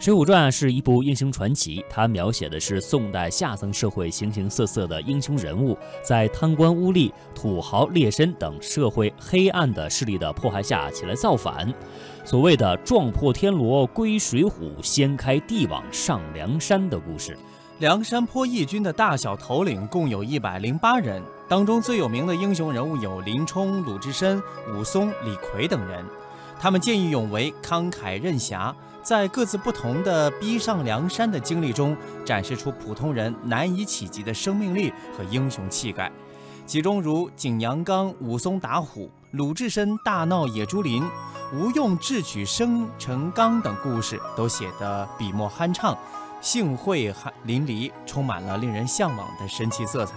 《水浒传》是一部英雄传奇，它描写的是宋代下层社会形形色色的英雄人物，在贪官污吏、土豪劣绅等社会黑暗的势力的迫害下起来造反。所谓的“撞破天罗归水浒，掀开地网上梁山”的故事。梁山坡义军的大小头领共有一百零八人，当中最有名的英雄人物有林冲、鲁智深、武松、李逵等人。他们见义勇为、慷慨任侠，在各自不同的逼上梁山的经历中，展示出普通人难以企及的生命力和英雄气概。其中如景阳冈、武松打虎、鲁智深大闹野猪林、吴用智取生辰纲等故事，都写得笔墨酣畅，兴会淋漓，充满了令人向往的神奇色彩。